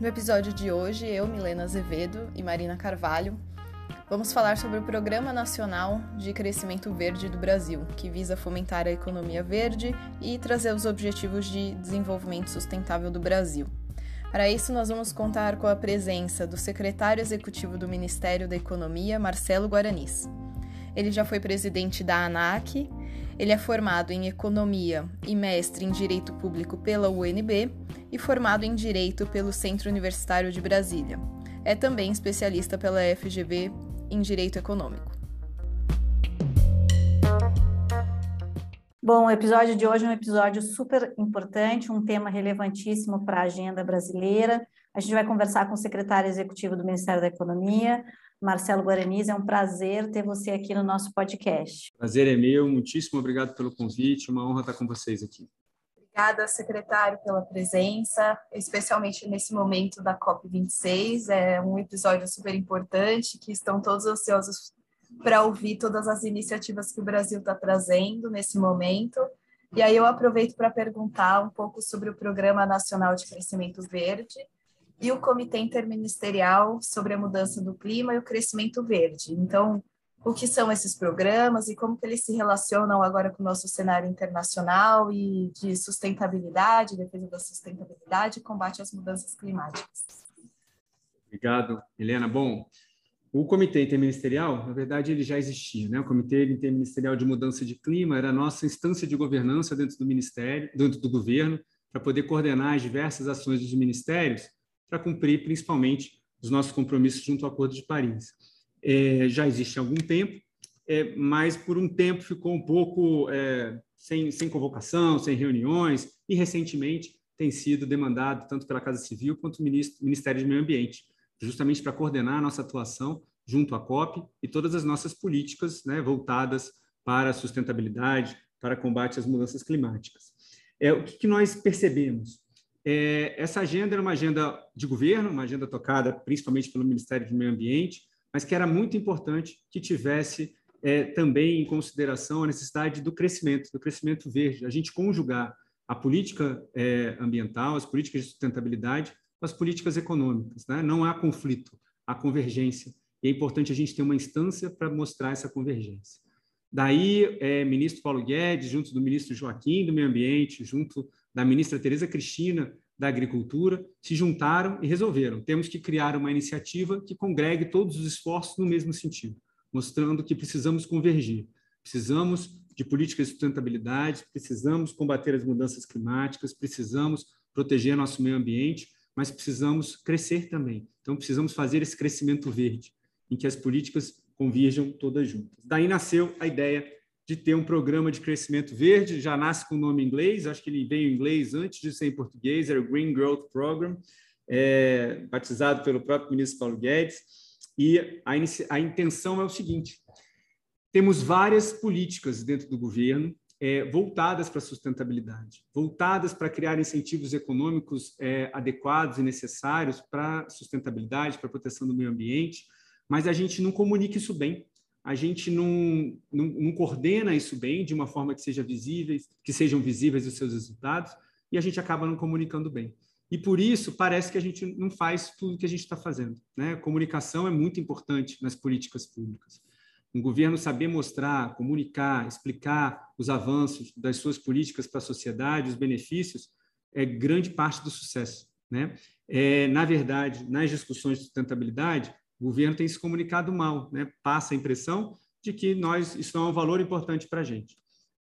No episódio de hoje, eu, Milena Azevedo e Marina Carvalho vamos falar sobre o Programa Nacional de Crescimento Verde do Brasil, que visa fomentar a economia verde e trazer os objetivos de desenvolvimento sustentável do Brasil. Para isso, nós vamos contar com a presença do secretário executivo do Ministério da Economia, Marcelo Guaranis. Ele já foi presidente da ANAC, ele é formado em Economia e mestre em Direito Público pela UNB e formado em Direito pelo Centro Universitário de Brasília. É também especialista pela FGV em Direito Econômico. Bom, o episódio de hoje é um episódio super importante, um tema relevantíssimo para a agenda brasileira. A gente vai conversar com o secretário executivo do Ministério da Economia, Marcelo Guaranis. É um prazer ter você aqui no nosso podcast. Prazer é meu, muitíssimo obrigado pelo convite, uma honra estar com vocês aqui. Obrigada, secretário, pela presença, especialmente nesse momento da COP26. É um episódio super importante que estão todos ansiosos para ouvir todas as iniciativas que o Brasil está trazendo nesse momento. E aí eu aproveito para perguntar um pouco sobre o Programa Nacional de Crescimento Verde e o Comitê Interministerial sobre a Mudança do Clima e o Crescimento Verde. Então, o que são esses programas e como que eles se relacionam agora com o nosso cenário internacional e de sustentabilidade, defesa da sustentabilidade e combate às mudanças climáticas. Obrigado, Helena. Bom, o Comitê Interministerial, na verdade, ele já existia. Né? O Comitê Interministerial de Mudança de Clima era a nossa instância de governança dentro do Ministério, dentro do governo, para poder coordenar as diversas ações dos ministérios para cumprir, principalmente, os nossos compromissos junto ao Acordo de Paris é, já existe há algum tempo, é, mas por um tempo ficou um pouco é, sem, sem convocação, sem reuniões, e recentemente tem sido demandado tanto pela Casa Civil quanto pelo Ministério do Meio Ambiente, justamente para coordenar a nossa atuação junto à COP e todas as nossas políticas né, voltadas para a sustentabilidade, para combate às mudanças climáticas. É, o que, que nós percebemos? É, essa agenda era uma agenda de governo, uma agenda tocada principalmente pelo Ministério do Meio Ambiente, mas que era muito importante que tivesse é, também em consideração a necessidade do crescimento, do crescimento verde, a gente conjugar a política é, ambiental, as políticas de sustentabilidade com as políticas econômicas. Né? Não há conflito, há convergência. E é importante a gente ter uma instância para mostrar essa convergência. Daí, é, ministro Paulo Guedes, junto do ministro Joaquim do Meio Ambiente, junto da ministra Tereza Cristina da Agricultura se juntaram e resolveram: temos que criar uma iniciativa que congregue todos os esforços no mesmo sentido, mostrando que precisamos convergir, precisamos de políticas de sustentabilidade, precisamos combater as mudanças climáticas, precisamos proteger nosso meio ambiente, mas precisamos crescer também. Então, precisamos fazer esse crescimento verde, em que as políticas convirjam todas juntas. Daí nasceu a ideia de ter um programa de crescimento verde, já nasce com o nome inglês, acho que ele veio em inglês antes de ser em português, era o Green Growth Program, é, batizado pelo próprio ministro Paulo Guedes, e a, a intenção é o seguinte, temos várias políticas dentro do governo é, voltadas para a sustentabilidade, voltadas para criar incentivos econômicos é, adequados e necessários para a sustentabilidade, para a proteção do meio ambiente, mas a gente não comunica isso bem a gente não, não, não, coordena isso bem de uma forma que seja visíveis, que sejam visíveis os seus resultados, e a gente acaba não comunicando bem. E por isso parece que a gente não faz tudo o que a gente está fazendo. Né? Comunicação é muito importante nas políticas públicas. Um governo saber mostrar, comunicar, explicar os avanços das suas políticas para a sociedade, os benefícios, é grande parte do sucesso. Né? É, na verdade, nas discussões de sustentabilidade, o governo tem se comunicado mal, né? passa a impressão de que nós isso é um valor importante para a gente.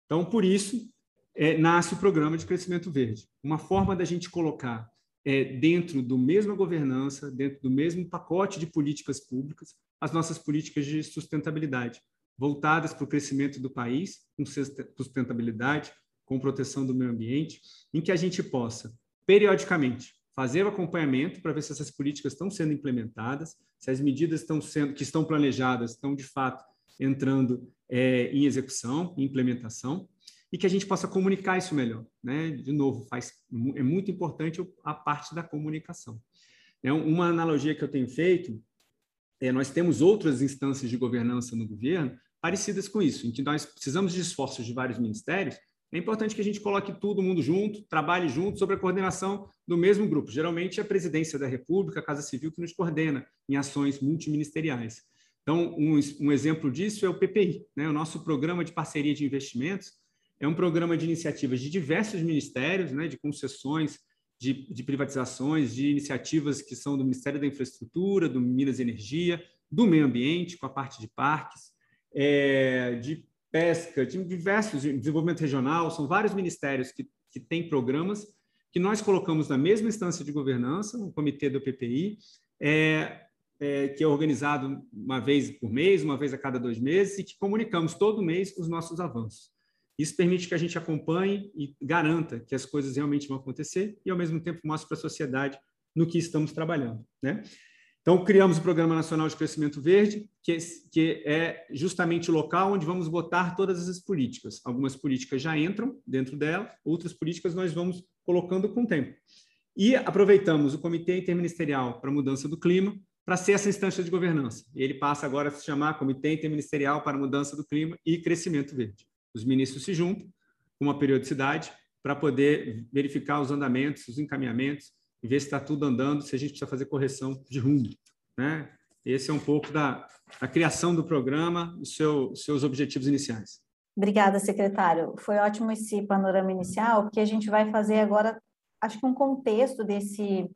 Então, por isso, é, nasce o programa de crescimento verde. Uma forma da gente colocar é, dentro do mesma governança, dentro do mesmo pacote de políticas públicas, as nossas políticas de sustentabilidade, voltadas para o crescimento do país, com sustentabilidade, com proteção do meio ambiente, em que a gente possa, periodicamente, fazer o acompanhamento para ver se essas políticas estão sendo implementadas, se as medidas estão sendo, que estão planejadas estão, de fato, entrando é, em execução, em implementação, e que a gente possa comunicar isso melhor. Né? De novo, faz, é muito importante a parte da comunicação. É uma analogia que eu tenho feito é, nós temos outras instâncias de governança no governo parecidas com isso, em que nós precisamos de esforços de vários ministérios. É importante que a gente coloque todo mundo junto, trabalhe junto sobre a coordenação do mesmo grupo. Geralmente, é a Presidência da República, a Casa Civil, que nos coordena em ações multiministeriais. Então, um, um exemplo disso é o PPI, né? o nosso Programa de Parceria de Investimentos. É um programa de iniciativas de diversos ministérios, né? de concessões, de, de, privatizações, de iniciativas que são do Ministério da Infraestrutura, do Minas e Energia, do Meio Ambiente, com a parte de parques, é, de pesca, de diversos, de desenvolvimento regional, são vários ministérios que, que têm programas que nós colocamos na mesma instância de governança, o comitê do PPI, é, é, que é organizado uma vez por mês, uma vez a cada dois meses, e que comunicamos todo mês os nossos avanços. Isso permite que a gente acompanhe e garanta que as coisas realmente vão acontecer e, ao mesmo tempo, mostre para a sociedade no que estamos trabalhando. Né? Então, criamos o Programa Nacional de Crescimento Verde, que é, é justamente o local onde vamos botar todas as políticas. Algumas políticas já entram dentro dela, outras políticas nós vamos colocando com o tempo. E aproveitamos o Comitê Interministerial para a Mudança do Clima para ser essa instância de governança. E ele passa agora a se chamar Comitê Interministerial para a Mudança do Clima e Crescimento Verde os ministros se juntam com uma periodicidade para poder verificar os andamentos, os encaminhamentos e ver se está tudo andando, se a gente precisa fazer correção de rumo. Né? Esse é um pouco da, da criação do programa e seu, seus objetivos iniciais. Obrigada, secretário. Foi ótimo esse panorama inicial, porque a gente vai fazer agora, acho que um contexto desse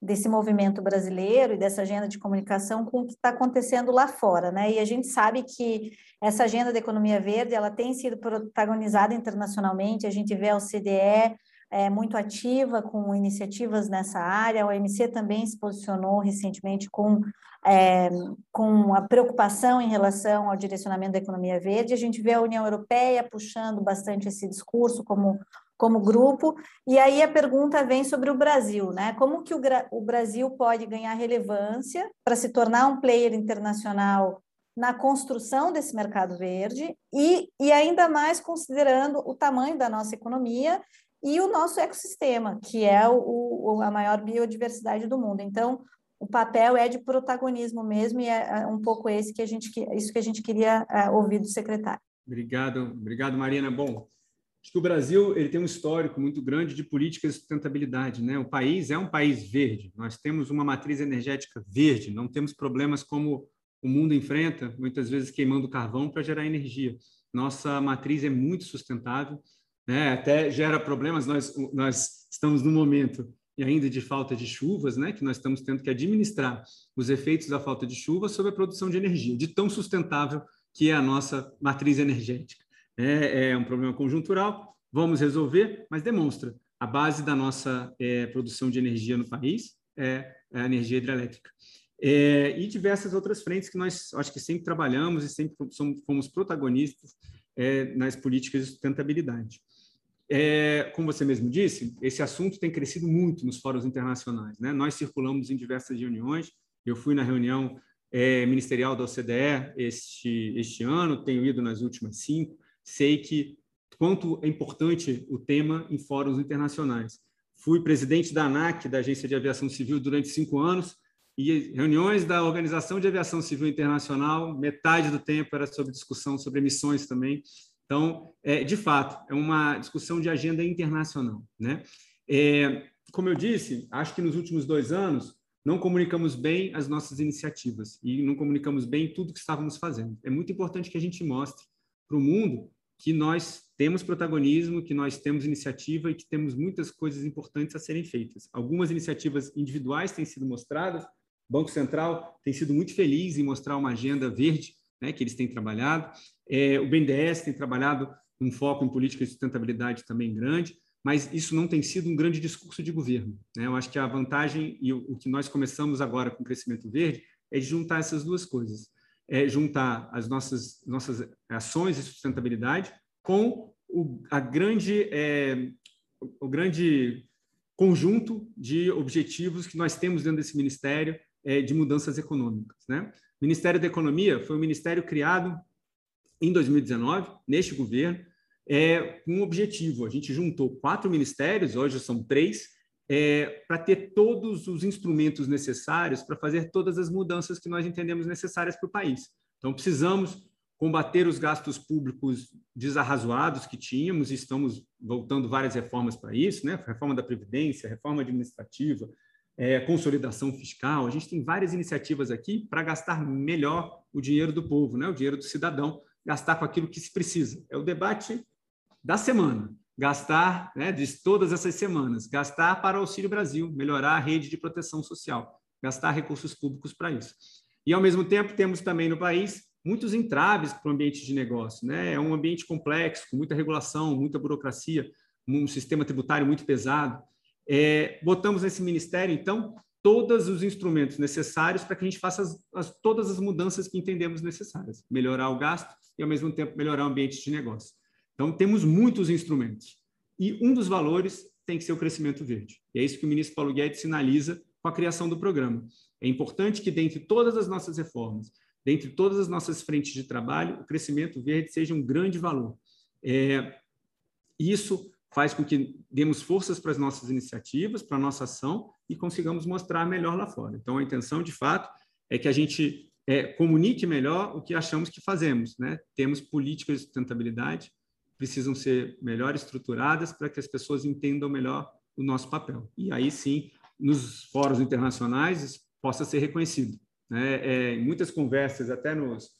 desse movimento brasileiro e dessa agenda de comunicação com o que está acontecendo lá fora, né? E a gente sabe que essa agenda da economia verde ela tem sido protagonizada internacionalmente. A gente vê a OCDE é, muito ativa com iniciativas nessa área. A OMC também se posicionou recentemente com, é, com a preocupação em relação ao direcionamento da economia verde. A gente vê a União Europeia puxando bastante esse discurso como como grupo. E aí a pergunta vem sobre o Brasil, né? Como que o, o Brasil pode ganhar relevância para se tornar um player internacional na construção desse mercado verde e, e ainda mais considerando o tamanho da nossa economia e o nosso ecossistema, que é o, o, a maior biodiversidade do mundo. Então, o papel é de protagonismo mesmo e é, é um pouco esse que a gente isso que a gente queria é, ouvir do secretário. Obrigado, obrigado Marina. Bom, Acho que o Brasil ele tem um histórico muito grande de políticas de sustentabilidade. Né? O país é um país verde, nós temos uma matriz energética verde, não temos problemas como o mundo enfrenta, muitas vezes queimando carvão para gerar energia. Nossa matriz é muito sustentável, né? até gera problemas. Nós, nós estamos no momento e ainda de falta de chuvas, né? que nós estamos tendo que administrar os efeitos da falta de chuva sobre a produção de energia, de tão sustentável que é a nossa matriz energética é, é um problema conjuntural, vamos resolver, mas demonstra a base da nossa é, produção de energia no país é, a energia hidrelétrica. É, e diversas outras frentes que nós acho que sempre trabalhamos e sempre fomos protagonistas é, nas políticas de sustentabilidade. É, como você mesmo disse, esse assunto tem crescido muito nos fóruns internacionais. Né? Nós circulamos em diversas reuniões. Eu fui na reunião é, ministerial da OCDE este, este ano, tenho ido nas últimas cinco sei que quanto é importante o tema em fóruns internacionais. Fui presidente da ANAC, da Agência de Aviação Civil, durante cinco anos, e reuniões da Organização de Aviação Civil Internacional, metade do tempo era sobre discussão sobre emissões também. Então, é, de fato, é uma discussão de agenda internacional. Né? É, como eu disse, acho que nos últimos dois anos não comunicamos bem as nossas iniciativas e não comunicamos bem tudo que estávamos fazendo. É muito importante que a gente mostre para o mundo que nós temos protagonismo, que nós temos iniciativa e que temos muitas coisas importantes a serem feitas. Algumas iniciativas individuais têm sido mostradas, Banco Central tem sido muito feliz em mostrar uma agenda verde né, que eles têm trabalhado, é, o BNDES tem trabalhado um foco em política de sustentabilidade também grande, mas isso não tem sido um grande discurso de governo. Né? Eu acho que a vantagem e o, o que nós começamos agora com o crescimento verde é de juntar essas duas coisas. É juntar as nossas, nossas ações de sustentabilidade com o, a grande, é, o grande conjunto de objetivos que nós temos dentro desse ministério de mudanças econômicas. Né? O Ministério da Economia foi um ministério criado em 2019, neste governo, é, com um objetivo. A gente juntou quatro ministérios, hoje são três, é, para ter todos os instrumentos necessários para fazer todas as mudanças que nós entendemos necessárias para o país. Então, precisamos combater os gastos públicos desarrazoados que tínhamos, e estamos voltando várias reformas para isso, né? reforma da Previdência, reforma administrativa, é, consolidação fiscal. A gente tem várias iniciativas aqui para gastar melhor o dinheiro do povo, né? o dinheiro do cidadão, gastar com aquilo que se precisa. É o debate da semana. Gastar, né, de todas essas semanas, gastar para o Auxílio Brasil, melhorar a rede de proteção social, gastar recursos públicos para isso. E, ao mesmo tempo, temos também no país muitos entraves para o ambiente de negócio. Né? É um ambiente complexo, com muita regulação, muita burocracia, um sistema tributário muito pesado. É, botamos nesse ministério, então, todos os instrumentos necessários para que a gente faça as, as, todas as mudanças que entendemos necessárias, melhorar o gasto e, ao mesmo tempo, melhorar o ambiente de negócio. Então, temos muitos instrumentos. E um dos valores tem que ser o crescimento verde. E é isso que o ministro Paulo Guedes sinaliza com a criação do programa. É importante que, dentre todas as nossas reformas, dentre todas as nossas frentes de trabalho, o crescimento verde seja um grande valor. É, isso faz com que demos forças para as nossas iniciativas, para a nossa ação e consigamos mostrar melhor lá fora. Então, a intenção, de fato, é que a gente é, comunique melhor o que achamos que fazemos. Né? Temos políticas de sustentabilidade, precisam ser melhor estruturadas para que as pessoas entendam melhor o nosso papel. E aí sim, nos fóruns internacionais, possa ser reconhecido. Né? É, em muitas conversas, até nos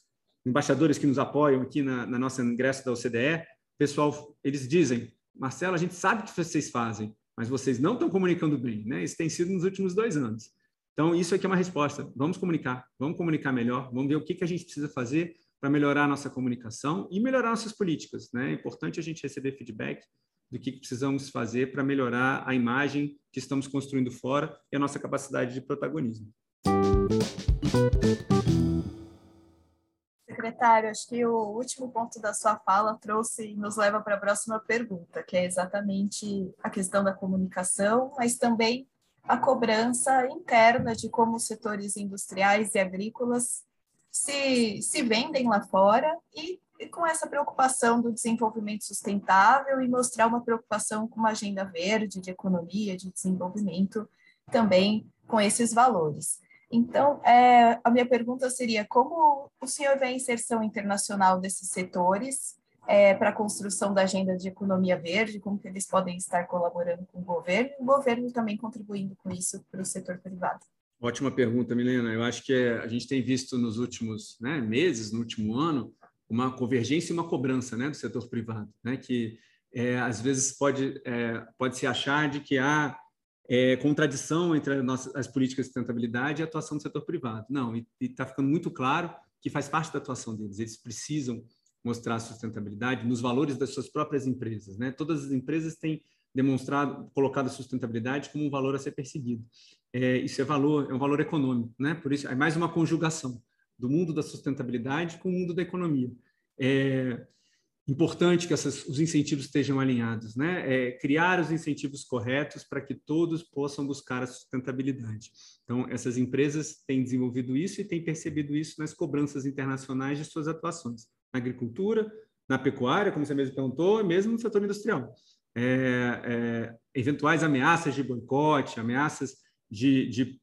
embaixadores que nos apoiam aqui na, na nossa ingresso da OCDE, pessoal, eles dizem Marcelo, a gente sabe o que vocês fazem, mas vocês não estão comunicando bem, né? Isso tem sido nos últimos dois anos. Então, isso aqui é uma resposta. Vamos comunicar, vamos comunicar melhor, vamos ver o que, que a gente precisa fazer para melhorar a nossa comunicação e melhorar nossas políticas. Né? É importante a gente receber feedback do que precisamos fazer para melhorar a imagem que estamos construindo fora e a nossa capacidade de protagonismo. Secretário, acho que o último ponto da sua fala trouxe e nos leva para a próxima pergunta, que é exatamente a questão da comunicação, mas também a cobrança interna de como os setores industriais e agrícolas se, se vendem lá fora e, e com essa preocupação do desenvolvimento sustentável e mostrar uma preocupação com uma agenda verde de economia, de desenvolvimento, também com esses valores. Então, é, a minha pergunta seria como o senhor vê a inserção internacional desses setores é, para a construção da agenda de economia verde, como que eles podem estar colaborando com o governo, e o governo também contribuindo com isso para o setor privado? Ótima pergunta, Milena. Eu acho que é, a gente tem visto nos últimos né, meses, no último ano, uma convergência e uma cobrança né, do setor privado, né, que é, às vezes pode, é, pode se achar de que há é, contradição entre as políticas de sustentabilidade e a atuação do setor privado. Não, e está ficando muito claro que faz parte da atuação deles. Eles precisam mostrar sustentabilidade nos valores das suas próprias empresas. Né? Todas as empresas têm demonstrado, colocado a sustentabilidade como um valor a ser perseguido. É, isso é valor, é um valor econômico, né? Por isso é mais uma conjugação do mundo da sustentabilidade com o mundo da economia. É importante que essas, os incentivos estejam alinhados, né? É criar os incentivos corretos para que todos possam buscar a sustentabilidade. Então, essas empresas têm desenvolvido isso e têm percebido isso nas cobranças internacionais de suas atuações na agricultura, na pecuária, como você mesmo perguntou, e mesmo no setor industrial é, é, eventuais ameaças de boicote, ameaças de, de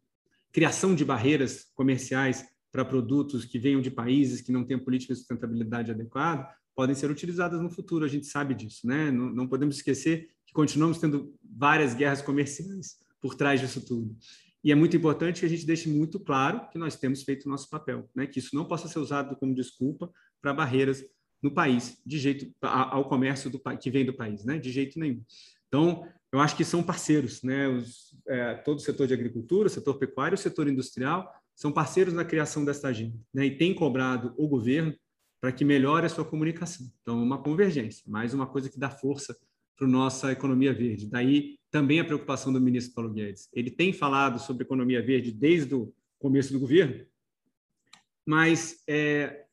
criação de barreiras comerciais para produtos que venham de países que não têm política de sustentabilidade adequada, podem ser utilizadas no futuro, a gente sabe disso, né? Não, não, podemos esquecer que continuamos tendo várias guerras comerciais por trás disso tudo. E é muito importante que a gente deixe muito claro que nós temos feito o nosso papel, né? Que isso não possa ser usado como desculpa para barreiras no país, de jeito ao comércio do, que vem do país, né? De jeito nenhum. Então, eu acho que são parceiros, né? Os, é, todo o setor de agricultura, o setor pecuário, o setor industrial são parceiros na criação desta agenda, né? E tem cobrado o governo para que melhore a sua comunicação. Então, uma convergência, mais uma coisa que dá força para a nossa economia verde. Daí também a preocupação do ministro Paulo Guedes. Ele tem falado sobre economia verde desde o começo do governo, mas é,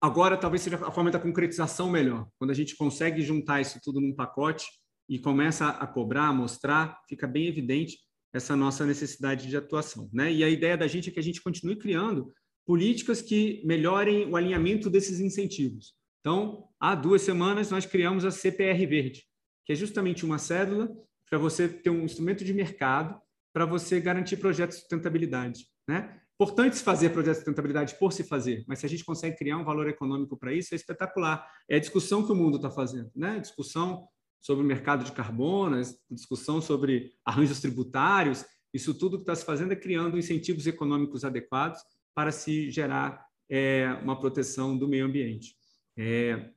agora talvez seja a forma da concretização melhor. Quando a gente consegue juntar isso tudo num pacote e começa a cobrar, a mostrar, fica bem evidente essa nossa necessidade de atuação. Né? E a ideia da gente é que a gente continue criando políticas que melhorem o alinhamento desses incentivos. Então, há duas semanas nós criamos a CPR Verde, que é justamente uma cédula para você ter um instrumento de mercado para você garantir projetos de sustentabilidade. Né? Importante se fazer projetos de sustentabilidade por se fazer, mas se a gente consegue criar um valor econômico para isso, é espetacular. É a discussão que o mundo está fazendo, né? discussão sobre o mercado de carbono, discussão sobre arranjos tributários, isso tudo que está se fazendo é criando incentivos econômicos adequados para se gerar é, uma proteção do meio ambiente. É,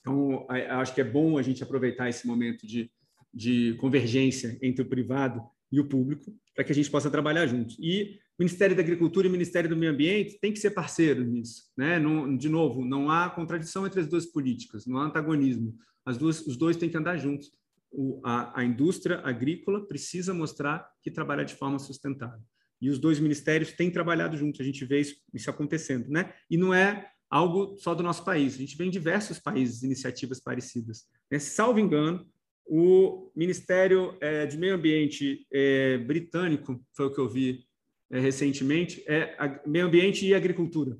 então, acho que é bom a gente aproveitar esse momento de, de convergência entre o privado e o público para que a gente possa trabalhar juntos. E o Ministério da Agricultura e o Ministério do Meio Ambiente tem que ser parceiro nisso. Né? Não, de novo, não há contradição entre as duas políticas, não há antagonismo. As duas, os dois têm que andar juntos. O, a, a indústria agrícola precisa mostrar que trabalha de forma sustentável. E os dois ministérios têm trabalhado juntos, a gente vê isso, isso acontecendo. Né? E não é algo só do nosso país, a gente vê em diversos países iniciativas parecidas. Né? Salvo engano, o Ministério é, de Meio Ambiente é, britânico, foi o que eu vi é, recentemente, é Meio Ambiente e Agricultura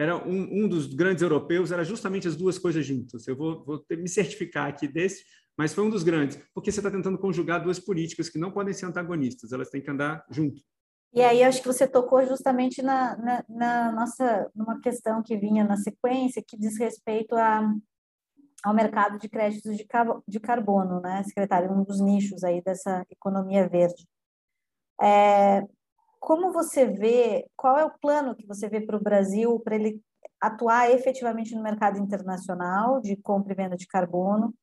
era um, um dos grandes europeus, era justamente as duas coisas juntas. Eu vou, vou me certificar aqui desse, mas foi um dos grandes, porque você está tentando conjugar duas políticas que não podem ser antagonistas, elas têm que andar junto. E aí acho que você tocou justamente na, na, na nossa numa questão que vinha na sequência que diz respeito a, ao mercado de créditos de, de carbono, né, secretário, um dos nichos aí dessa economia verde. É, como você vê, qual é o plano que você vê para o Brasil para ele atuar efetivamente no mercado internacional de compra e venda de carbono?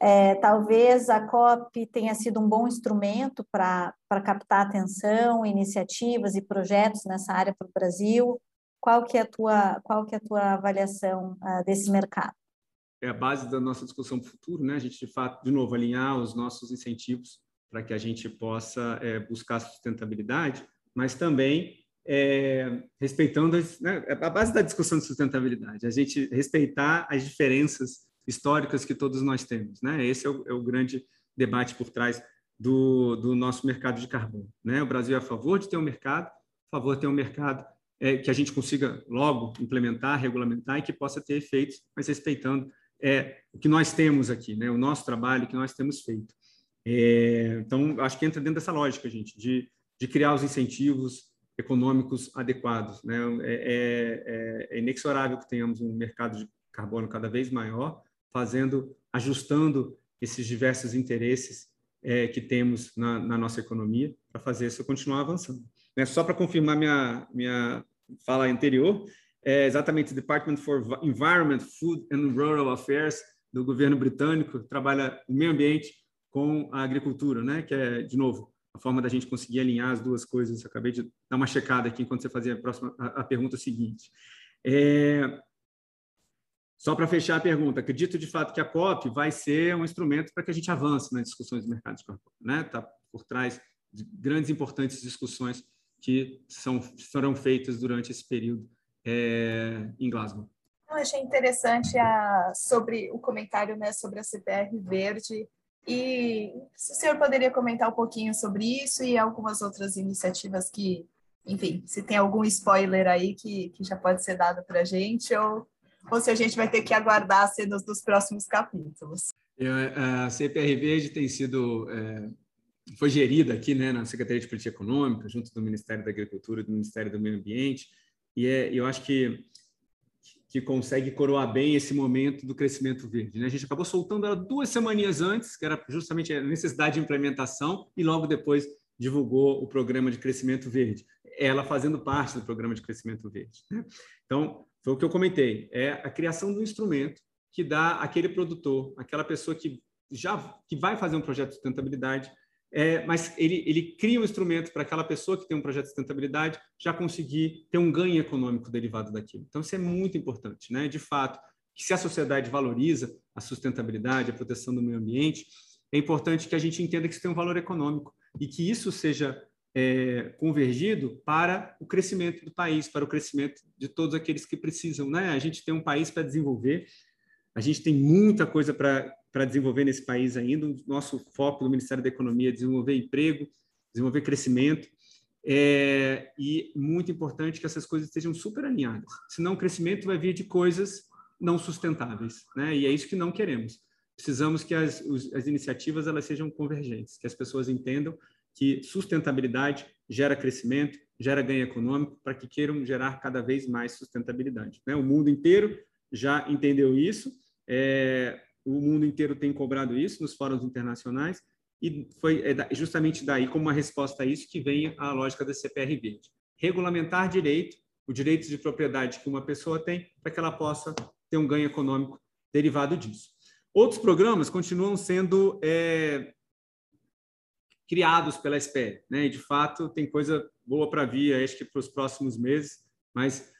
É, talvez a COP tenha sido um bom instrumento para captar atenção, iniciativas e projetos nessa área para o Brasil. Qual que é a tua, qual que é a tua avaliação uh, desse mercado? É a base da nossa discussão para o futuro, né? A gente, de fato, de novo, alinhar os nossos incentivos para que a gente possa é, buscar sustentabilidade mas também é, respeitando né, a base da discussão de sustentabilidade, a gente respeitar as diferenças históricas que todos nós temos. Né? Esse é o, é o grande debate por trás do, do, nosso mercado de carbono. Né? O Brasil é a favor de ter um mercado, a favor de ter um mercado é, que a gente consiga logo implementar, regulamentar e que possa ter efeitos, mas respeitando é, o que nós temos aqui, né? o nosso trabalho que nós temos feito. É, então, acho que entra dentro dessa lógica, gente, de de criar os incentivos econômicos adequados. Né? É, é, é, inexorável que tenhamos um mercado de carbono cada vez maior, fazendo, ajustando esses diversos interesses é, que temos na, na, nossa economia para fazer isso continuar avançando. Né? Só para confirmar minha, minha fala anterior, é exatamente o Department for Environment, Food and Rural Affairs do governo britânico trabalha o meio ambiente com a agricultura, né? que é, de novo, a forma da gente conseguir alinhar as duas coisas. Eu acabei de dar uma checada aqui enquanto você fazia a, próxima, a, a pergunta seguinte. É, só para fechar a pergunta, acredito de fato que a COP vai ser um instrumento para que a gente avance nas discussões do mercado de carbono. Está né? Tá por trás de grandes importantes discussões que são, serão feitas durante esse período é, em Glasgow. Eu achei interessante a, sobre o comentário né, sobre a CPR verde e se o senhor poderia comentar um pouquinho sobre isso e algumas outras iniciativas que, enfim, se tem algum spoiler aí que, que já pode ser dado para a gente, ou, ou se a gente vai ter que aguardar as cenas dos próximos capítulos. É, a CPR Verde tem sido. É, foi gerida aqui né, na Secretaria de Política Econômica, junto do Ministério da Agricultura e do Ministério do Meio Ambiente, e é, eu acho que que consegue coroar bem esse momento do crescimento verde. Né? A gente acabou soltando ela duas semaninhas antes, que era justamente a necessidade de implementação, e logo depois divulgou o programa de crescimento verde, ela fazendo parte do programa de crescimento verde. Né? Então, foi o que eu comentei, é a criação do instrumento que dá aquele produtor, aquela pessoa que já que vai fazer um projeto de sustentabilidade, é, mas ele, ele cria um instrumento para aquela pessoa que tem um projeto de sustentabilidade já conseguir ter um ganho econômico derivado daquilo. Então, isso é muito importante. Né? De fato, que se a sociedade valoriza a sustentabilidade, a proteção do meio ambiente, é importante que a gente entenda que isso tem um valor econômico e que isso seja é, convergido para o crescimento do país, para o crescimento de todos aqueles que precisam. Né? A gente tem um país para desenvolver, a gente tem muita coisa para desenvolver nesse país ainda. O nosso foco do Ministério da Economia é desenvolver emprego, desenvolver crescimento. É, e muito importante que essas coisas estejam super alinhadas. Senão o crescimento vai vir de coisas não sustentáveis, né? E é isso que não queremos. Precisamos que as, as iniciativas elas sejam convergentes, que as pessoas entendam que sustentabilidade gera crescimento, gera ganho econômico, para que queiram gerar cada vez mais sustentabilidade. Né? O mundo inteiro já entendeu isso, é, o mundo inteiro tem cobrado isso nos fóruns internacionais, e foi é justamente daí, como uma resposta a isso, que vem a lógica da CPR Verde. Regulamentar direito, o direito de propriedade que uma pessoa tem, para que ela possa ter um ganho econômico derivado disso. Outros programas continuam sendo é, criados pela SPE. Né? E, de fato, tem coisa boa para vir, acho que para os próximos meses, mas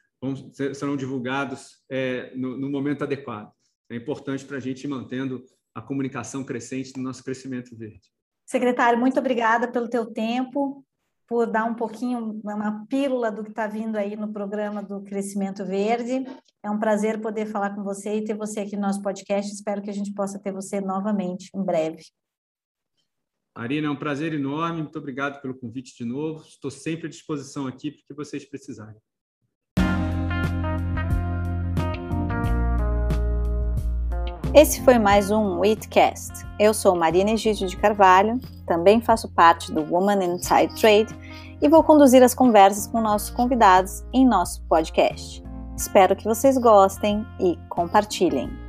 serão divulgados é, no, no, momento adequado. É importante para a gente ir mantendo a comunicação crescente do nosso crescimento verde. Secretário, muito obrigada pelo teu tempo, por dar um pouquinho, uma pílula do que está vindo aí no programa do Crescimento Verde. É um prazer poder falar com você e ter você aqui no nosso podcast. Espero que a gente possa ter você novamente em breve. Arina, é um prazer enorme. Muito obrigado pelo convite de novo. Estou sempre à disposição aqui para que vocês precisarem. Esse foi mais um Wheatcast. Eu sou Marina Egídio de Carvalho, também faço parte do Woman Inside Trade e vou conduzir as conversas com nossos convidados em nosso podcast. Espero que vocês gostem e compartilhem.